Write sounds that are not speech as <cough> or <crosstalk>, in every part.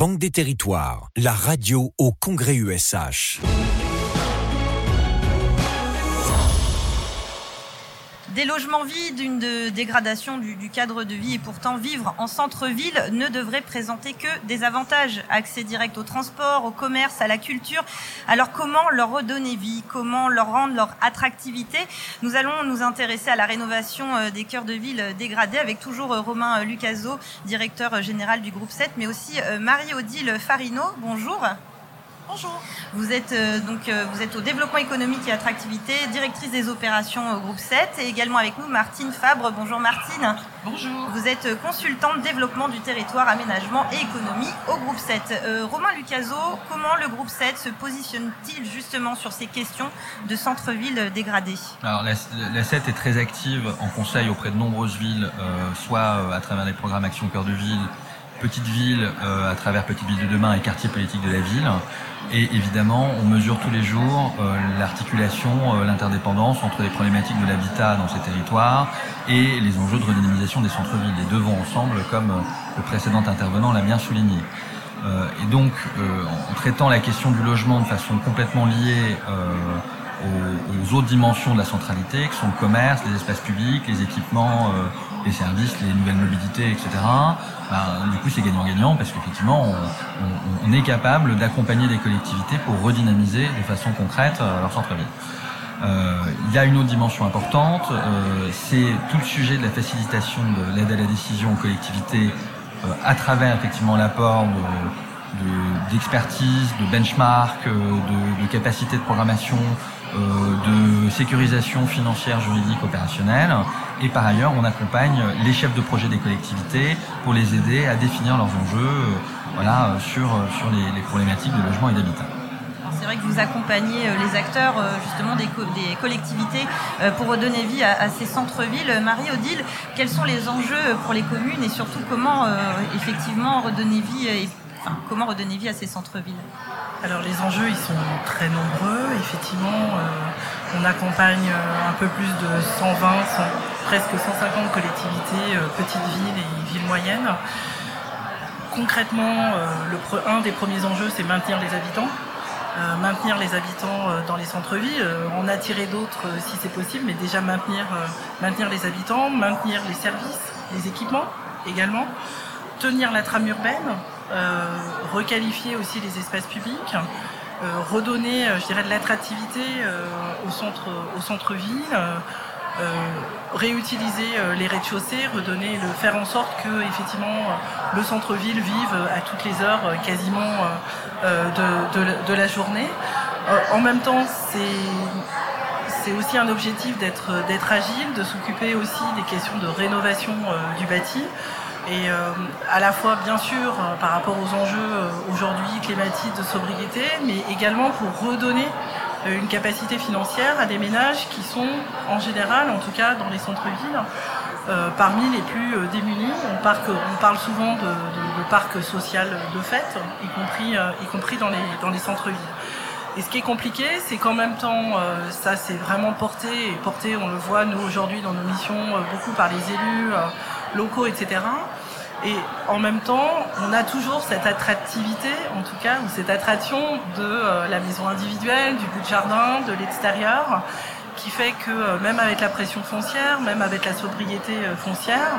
Banque des Territoires, la radio au Congrès USH. Des logements vides, une dégradation du, cadre de vie et pourtant vivre en centre-ville ne devrait présenter que des avantages. Accès direct au transport, au commerce, à la culture. Alors comment leur redonner vie? Comment leur rendre leur attractivité? Nous allons nous intéresser à la rénovation euh, des cœurs de ville dégradés avec toujours euh, Romain Lucaso, directeur général du groupe 7, mais aussi euh, Marie-Odile Farino. Bonjour. Bonjour. Vous êtes euh, donc euh, vous êtes au développement économique et attractivité, directrice des opérations au groupe 7 et également avec nous Martine Fabre. Bonjour Martine. Bonjour. Vous êtes euh, consultante développement du territoire, aménagement et économie au groupe 7. Romain Lucaso, comment le groupe 7 se positionne-t-il justement sur ces questions de centre-ville dégradé Alors la, 7 est très active en conseil auprès de nombreuses villes, soit à travers les programmes Action Cœur de Ville, Petite Ville à travers Petite Ville de demain et quartier politique de la ville, et évidemment, on mesure tous les jours euh, l'articulation, euh, l'interdépendance entre les problématiques de l'habitat dans ces territoires et les enjeux de redynamisation des centres-villes. Les deux vont ensemble, comme euh, le précédent intervenant l'a bien souligné. et donc, en traitant la question du logement de façon complètement liée aux, autres dimensions de la centralité, qui sont le commerce, les espaces publics, les équipements, les services, les nouvelles mobilités, etc. Ben, du coup, c'est gagnant-gagnant parce qu'effectivement, on, est capable d'accompagner les collectivités pour redynamiser de façon concrète euh, leur centre-ville. Euh, il y a une autre dimension importante, euh, c'est tout le sujet de la facilitation de l'aide à la décision aux collectivités à travers effectivement l'apport d'expertise, de, de, benchmark, de, de capacité de programmation, de sécurisation financière, juridique, opérationnelle. Et par ailleurs, on accompagne les chefs de projet des collectivités pour les aider à définir leurs enjeux euh, voilà, sur, sur les, problématiques de logement et d'habitat. C'est vrai que vous accompagnez euh, les acteurs euh, justement des, des collectivités pour redonner vie à, ces centres-villes. Marie-Odile, quels sont les enjeux pour les communes et surtout comment effectivement redonner vie et comment redonner vie à ces centres-villes Alors les enjeux, ils sont très nombreux. Effectivement, on accompagne un peu plus de 120, presque 150 collectivités, euh, petites villes et villes moyennes. Concrètement, euh, un des premiers enjeux, c'est maintenir les habitants. Euh, maintenir les habitants dans les centres-villes, en attirer d'autres si c'est possible, mais déjà maintenir, maintenir les habitants, maintenir les services, les équipements également, tenir la trame urbaine, requalifier aussi les espaces publics, redonner, je dirais, de l'attractivité au centre, au centre-ville, euh, réutiliser euh, les rez-de-chaussée, redonner, le faire en sorte que effectivement euh, le centre-ville vive à toutes les heures quasiment de, la journée. en même temps, c'est aussi un objectif d'être agile, de s'occuper aussi des questions de rénovation du bâti. Et à la fois, bien sûr, par rapport aux enjeux aujourd'hui climatiques de sobriété, mais également pour redonner euh, une capacité financière à des ménages qui sont en général, en tout cas dans les centres-villes, euh, parmi les plus euh, démunis. On, parle souvent de, parc social de fait, y compris, y compris dans les, dans les centres-villes. Et ce qui est compliqué, c'est qu'en même temps, ça c'est vraiment porté, et porté, on le voit nous aujourd'hui dans nos missions, beaucoup par les élus locaux, etc. Et en même temps, on a toujours cette attractivité, en tout cas, ou cette attraction de euh, la maison individuelle, du bout de jardin, de l'extérieur, qui fait que euh, même avec la pression foncière, même avec la sobriété euh, foncière,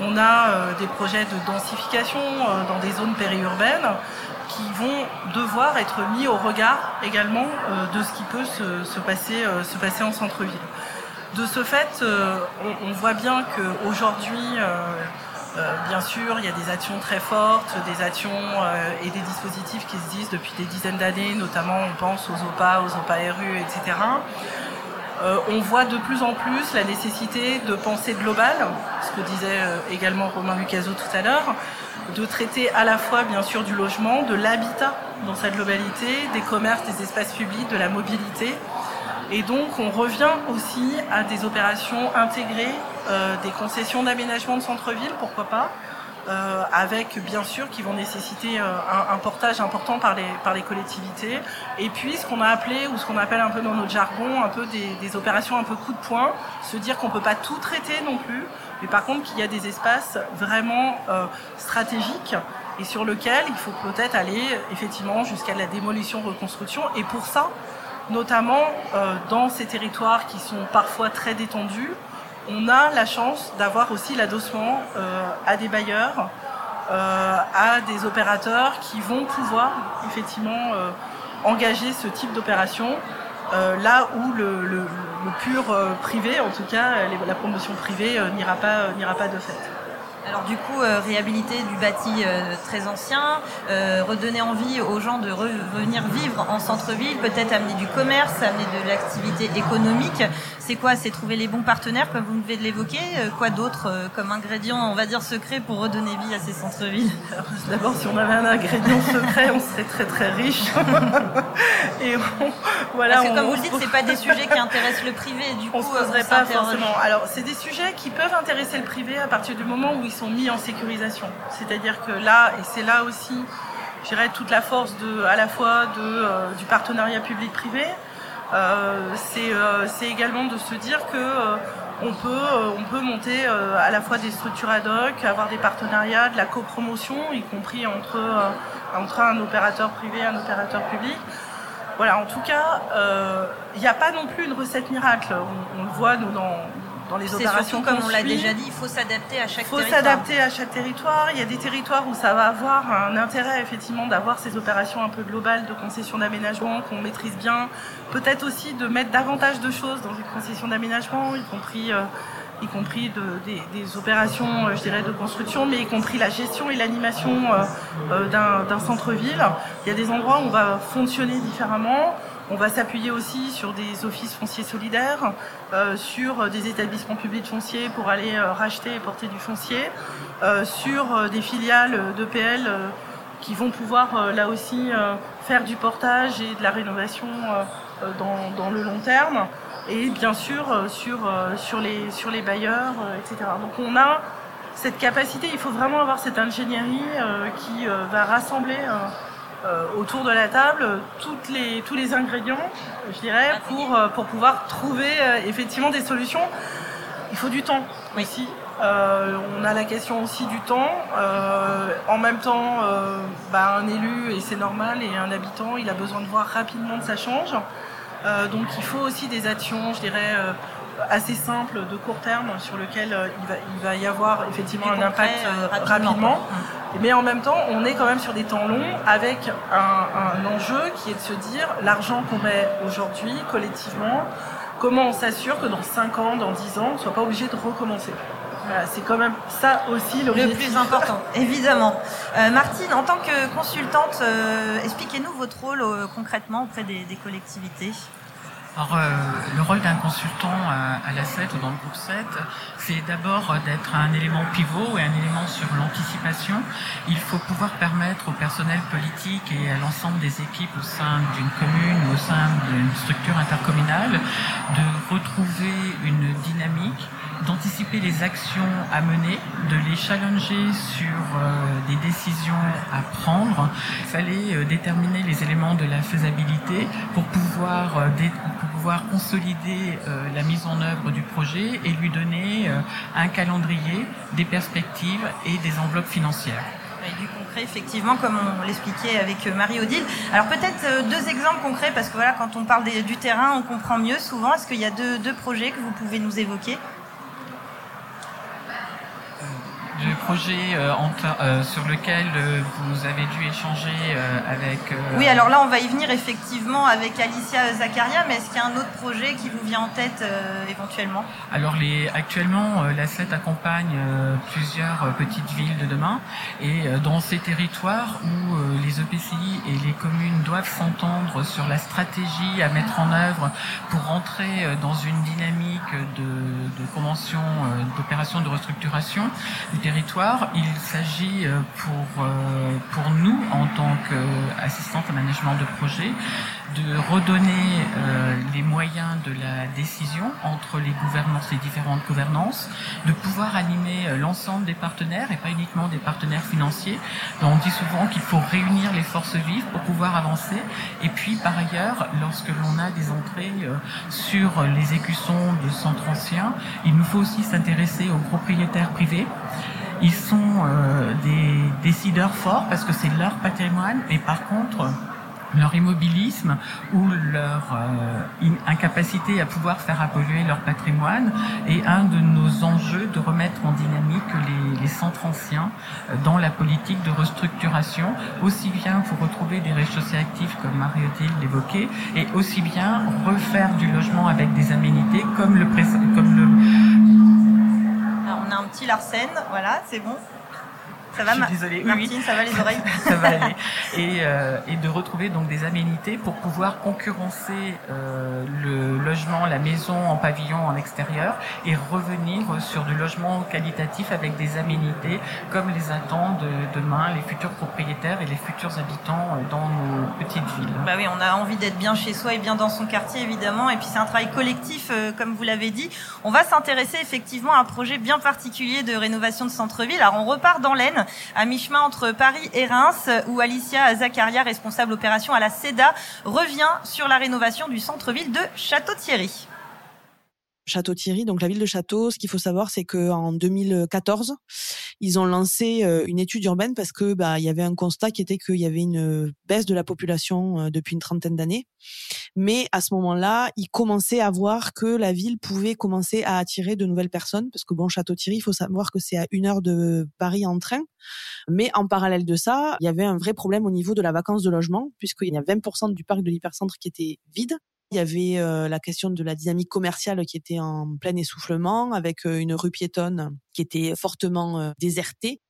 on a des projets de densification dans des zones périurbaines qui vont devoir être mis au regard également de ce qui peut se, passer, se passer en centre-ville. De ce fait, on, on voit bien qu'aujourd'hui, euh, bien sûr, il y a des actions très fortes, des actions euh, et des dispositifs qui se disent depuis des dizaines d'années, notamment on pense aux OPA, aux OPA RU, etc. Euh, on voit de plus en plus la nécessité de penser global, ce que disait également Romain Lucaso tout à l'heure, de traiter à la fois bien sûr du logement, de l'habitat dans sa globalité, des commerces, des espaces publics, de la mobilité. Et donc on revient aussi à des opérations intégrées euh, des concessions d'aménagement de centre-ville, pourquoi pas, euh, avec bien sûr qui vont nécessiter euh, un, portage important par les, collectivités, et puis ce qu'on a appelé, ou ce qu'on appelle un peu dans notre jargon, un peu des, opérations un peu coup de poing, se dire qu'on ne peut pas tout traiter non plus, mais par contre qu'il y a des espaces vraiment stratégiques et sur lequel il faut peut-être aller effectivement jusqu'à la démolition-reconstruction. Et pour ça, notamment euh, dans ces territoires qui sont parfois très détendus, on a la chance d'avoir aussi l'adossement euh, à des bailleurs, euh, à des opérateurs qui vont pouvoir effectivement engager ce type d'opération là où le, pur privé, en tout cas la promotion privée, n'ira pas, n'ira pas de fait. Alors du coup, euh, réhabiliter du bâti euh, très ancien, euh, redonner envie aux gens de revenir vivre en centre-ville, peut-être amener du commerce, amener de l'activité économique. C'est quoi? C'est trouver les bons partenaires, comme vous venez de l'évoquer? quoi d'autre comme ingrédient, on va dire secret, pour redonner vie à ces centres-villes? <laughs> D'abord, si on avait un ingrédient secret, on serait très très riche. <laughs> Et voilà. Parce que comme vous le dites, c'est pas des sujets qui intéressent le privé. Du on coup, se poserait pas forcément. Alors, c'est des sujets qui peuvent intéresser le privé à partir du moment où ils sont mis en sécurisation. C'est-à-dire que là, et c'est là aussi, je dirais, toute la force de, à la fois de, euh, du partenariat public-privé, euh, euh, c'est également de se dire que on peut, on peut monter à la fois des structures ad hoc, avoir des partenariats, de la copromotion, y compris entre, entre un opérateur privé et un opérateur public. Voilà, en tout cas, il n'y a pas non plus une recette miracle. On, on le voit nous, dans, dans les opérations comme on l'a déjà dit, il faut s'adapter à chaque territoire. Il faut s'adapter à chaque territoire. Il y a des territoires où ça va avoir un intérêt effectivement d'avoir ces opérations un peu globales de concession d'aménagement qu'on maîtrise bien. Peut-être aussi de mettre davantage de choses dans une concession d'aménagement, y compris euh, y compris des, opérations, euh, je dirais, de construction, mais y compris la gestion et l'animation euh, d'un centre-ville. Il y a des endroits où on va fonctionner différemment. On va s'appuyer aussi sur des offices fonciers solidaires, euh, sur des établissements publics fonciers pour aller euh, racheter et porter du foncier, euh, sur des filiales d'EPL qui vont pouvoir là aussi faire du portage et de la rénovation dans, le long terme, et bien sûr sur, sur, les, sur les bailleurs, etc. Donc on a cette capacité, il faut vraiment avoir cette ingénierie qui va rassembler euh, autour de la table toutes les, tous les ingrédients, je dirais, pour, euh, pour pouvoir trouver euh, effectivement des solutions. Il faut du temps aussi. on a la question aussi du temps. en même temps, bah, un élu, et c'est normal, et un habitant, il a besoin de voir rapidement que ça change. Donc il faut aussi des actions, je dirais, assez simples de court terme sur il va, il va y avoir effectivement un impact rapidement. Mais en même temps, on est quand même sur des temps longs avec un, enjeu qui est de se dire l'argent qu'on met aujourd'hui collectivement, comment on s'assure que dans 5 ans, dans 10 ans, on ne soit pas obligé de recommencer. C'est quand même ça aussi le plus important, <laughs> évidemment. Euh, Martine, en tant que consultante, euh, expliquez-nous votre rôle euh, concrètement auprès des collectivités. Alors, euh, le rôle d'un consultant à, la 7 ou dans le groupe 7, c'est d'abord d'être un élément pivot et un élément sur l'anticipation. Il faut pouvoir permettre au personnel politique et à l'ensemble des équipes au sein d'une commune ou au sein d'une structure intercommunale de retrouver une dynamique d'anticiper les actions à mener, de les challenger sur euh, des décisions à prendre. Il fallait euh, déterminer les éléments de la faisabilité pour pouvoir, euh, pour pouvoir consolider la mise en œuvre du projet et lui donner un calendrier, des perspectives et des enveloppes financières. Et du concret, effectivement, comme on l'expliquait avec Marie-Odile. Alors peut-être deux exemples concrets, parce que voilà, quand on parle du terrain, on comprend mieux souvent. Est-ce qu'il y a deux, deux projets que vous pouvez nous évoquer du projet euh, euh, sur lequel euh, vous avez dû échanger avec... Oui, alors là, on va y venir effectivement avec Alicia Zakaria, mais est-ce qu'il y a un autre projet qui vous vient en tête éventuellement? Alors, les, actuellement, la SET accompagne plusieurs petites villes de demain, et dans ces territoires où les EPCI et les communes doivent s'entendre sur la stratégie à mettre en œuvre pour rentrer dans une dynamique de, de convention d'opération de restructuration du territoire. Il s'agit euh, pour, euh, pour nous, en tant qu'assistante à management de projet, de redonner euh, les moyens de la décision entre les gouvernances, les différentes gouvernances, de pouvoir animer l'ensemble des partenaires et pas uniquement des partenaires financiers. on dit souvent qu'il faut réunir les forces vives pour pouvoir avancer. Et puis, par ailleurs, lorsque l'on a des entrées sur les écussons de centres anciens, il nous faut aussi s'intéresser aux propriétaires privés ils sont des décideurs forts parce que c'est leur patrimoine, et par contre, leur immobilisme ou leur euh, incapacité à pouvoir faire évoluer leur patrimoine est un de nos enjeux de remettre en dynamique les, les centres anciens euh, dans la politique de restructuration, aussi bien pour retrouver des rez-de-chaussée actifs comme Mariotti l'évoquait, et aussi bien refaire du logement avec des aménités comme le comme le un petit Larsen, voilà, c'est bon. Ça va, je suis désolée. Martine, oui, ça va les oreilles <laughs> Ça va aller. <laughs> Et, euh, et, de retrouver donc des aménités pour pouvoir concurrencer euh, le logement, la maison en pavillon en extérieur et revenir sur du logement qualitatif avec des aménités comme les attendent demain les futurs propriétaires et les futurs habitants dans nos petites villes. Bah oui, on a envie d'être bien chez soi et bien dans son quartier évidemment. Et puis c'est un travail collectif, euh, comme vous l'avez dit. On va s'intéresser effectivement à un projet bien particulier de rénovation de centre-ville. Alors on repart dans l'Aisne à mi-chemin entre Paris et Reims, où Alicia Zakaria, responsable opération à la CEDA, revient sur la rénovation du centre-ville de Château-Thierry. Château-Thierry, donc la ville de Château, ce qu'il faut savoir, c'est qu'en 2014, ils ont lancé euh, une étude urbaine parce que bah il y avait un constat qui était qu'il y avait une baisse de la population euh, depuis une trentaine d'années. Mais à ce moment-là, ils commençaient à voir que la ville pouvait commencer à attirer de nouvelles personnes parce que bon, Château-Thierry, il faut savoir que c'est à une heure de Paris en train. Mais en parallèle de ça, il y avait un vrai problème au niveau de la vacance de logement puisqu'il y a 20% du parc de l'hypercentre qui était vide il y avait euh, la question de la dynamique commerciale qui était en plein essoufflement, avec euh, une rue piétonne qui était fortement euh, désertée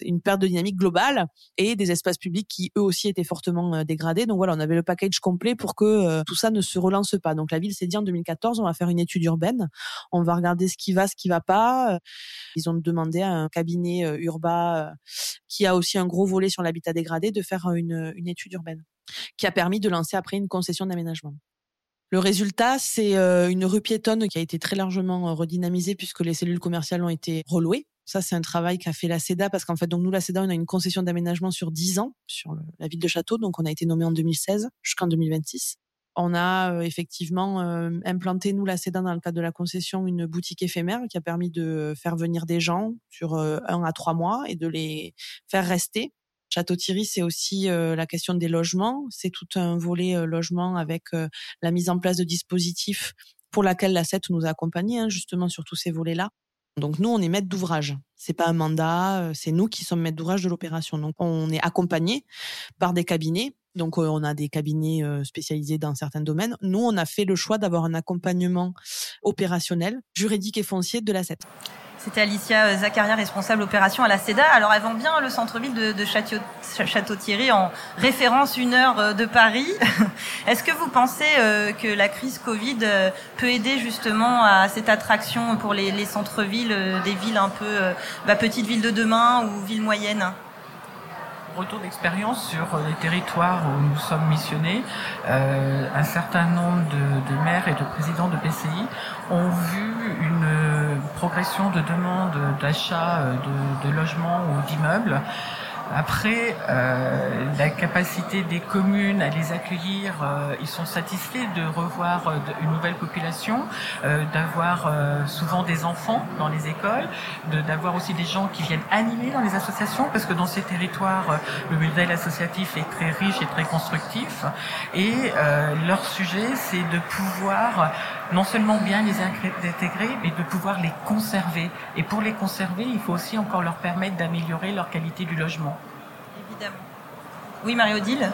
une perte de dynamique globale et des espaces publics qui eux aussi étaient fortement dégradés. Donc voilà, on avait le package complet pour que tout ça ne se relance pas. Donc la ville s'est dit en 2014, on va faire une étude urbaine, on va regarder ce qui va, ce qui va pas. Ils ont demandé à un cabinet urbain qui a aussi un gros volet sur l'habitat dégradé de faire une, une étude urbaine qui a permis de lancer après une concession d'aménagement. Le résultat, c'est euh, une rue piétonne qui a été très largement euh, redynamisée puisque les cellules commerciales ont été relouées. Ça, c'est un travail qu'a fait la CEDA parce qu'en fait, donc nous, la CEDA, on a une concession d'aménagement sur 10 ans sur la ville de Château. Donc, on a été nommé en 2016 jusqu'en 2026. On a euh, effectivement implanté, nous, la CEDA, dans le cadre de la concession, une boutique éphémère qui a permis de faire venir des gens sur un à trois mois et de les faire rester Château-Thierry, c'est aussi euh, la question des logements. C'est tout un volet euh, logement avec euh, la mise en place de dispositifs pour laquelle la CET nous a accompagnés, hein, justement, sur tous ces volets-là. Donc nous, on est maître d'ouvrage. C'est pas un mandat, c'est nous qui sommes maître d'ouvrage de l'opération. Donc on est accompagné par des cabinets. Donc on a des cabinets spécialisés dans certains domaines. Nous, on a fait le choix d'avoir un accompagnement opérationnel, juridique et foncier de la CET. C'était Alicia euh, Zakaria, responsable opération à la CEDA. Alors, elle vend bien le centre-ville de, Château-Thierry en référence une heure euh, de Paris. <laughs> Est-ce que vous pensez euh, que la crise Covid peut aider justement à cette attraction pour les, centres-villes, des villes un peu bah, petites villes de demain ou villes moyennes? Retour d'expérience sur les territoires où nous sommes missionnés, un certain nombre de, de, maires et de présidents de PCI ont vu une progression de demande d'achat euh, de, logements ou d'immeubles après, euh, la capacité des communes à les accueillir, euh, ils sont satisfaits de revoir une nouvelle population, d'avoir souvent des enfants dans les écoles, d'avoir aussi des gens qui viennent animer dans les associations, parce que dans ces territoires, le modèle associatif est très riche et très constructif. Et leur sujet, c'est de pouvoir non seulement bien les intégrer, mais de pouvoir les conserver. Et pour les conserver, il faut aussi encore leur permettre d'améliorer leur qualité du logement. Évidemment. Oui, Marie-Odile?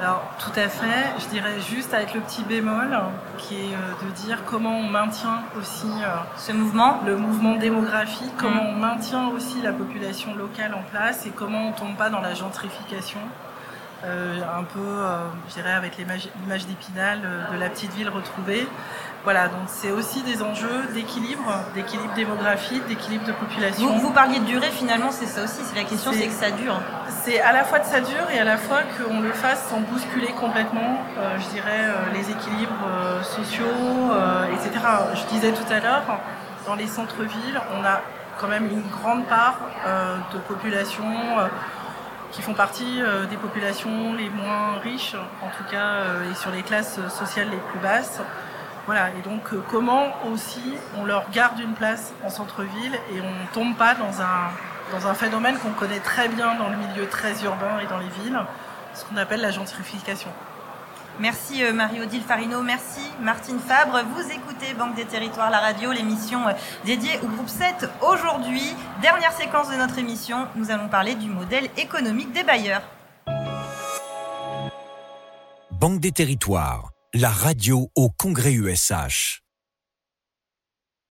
Alors tout à fait, je dirais juste avec le petit bémol qui est euh, de dire comment on maintient aussi euh, ce mouvement, le mouvement démographique, comment mmh. on maintient aussi la population locale en place et comment on tombe pas dans la gentrification. Euh, un peu, euh, je dirais, avec l'image d'Épinal euh, de la petite ville retrouvée. Voilà, donc c'est aussi des enjeux d'équilibre, d'équilibre démographique, d'équilibre de population. Vous, vous, parliez de durée, finalement, c'est ça aussi, c'est la question, c'est que ça dure. C'est à la fois de ça dure et à la fois qu'on le fasse sans bousculer complètement, je dirais, les équilibres sociaux, etc. Je disais tout à l'heure, dans les centres-villes, on a quand même une grande part de population qui font partie euh, des populations les moins riches, en tout cas, euh, et sur les classes sociales les plus basses. Voilà, et donc euh, comment aussi on leur garde une place en centre-ville et on ne tombe pas dans un dans un phénomène qu'on connaît très bien dans le milieu très urbain et dans les villes, ce qu'on appelle la gentrification. Merci euh, Marie-Odile Farino, merci Martine Fabre. Vous écoutez Banque des Territoires, la radio, l'émission euh, dédiée au groupe 7. Aujourd'hui, dernière séquence de notre émission, nous allons parler du modèle économique des bailleurs. Banque des Territoires, la radio au Congrès USH.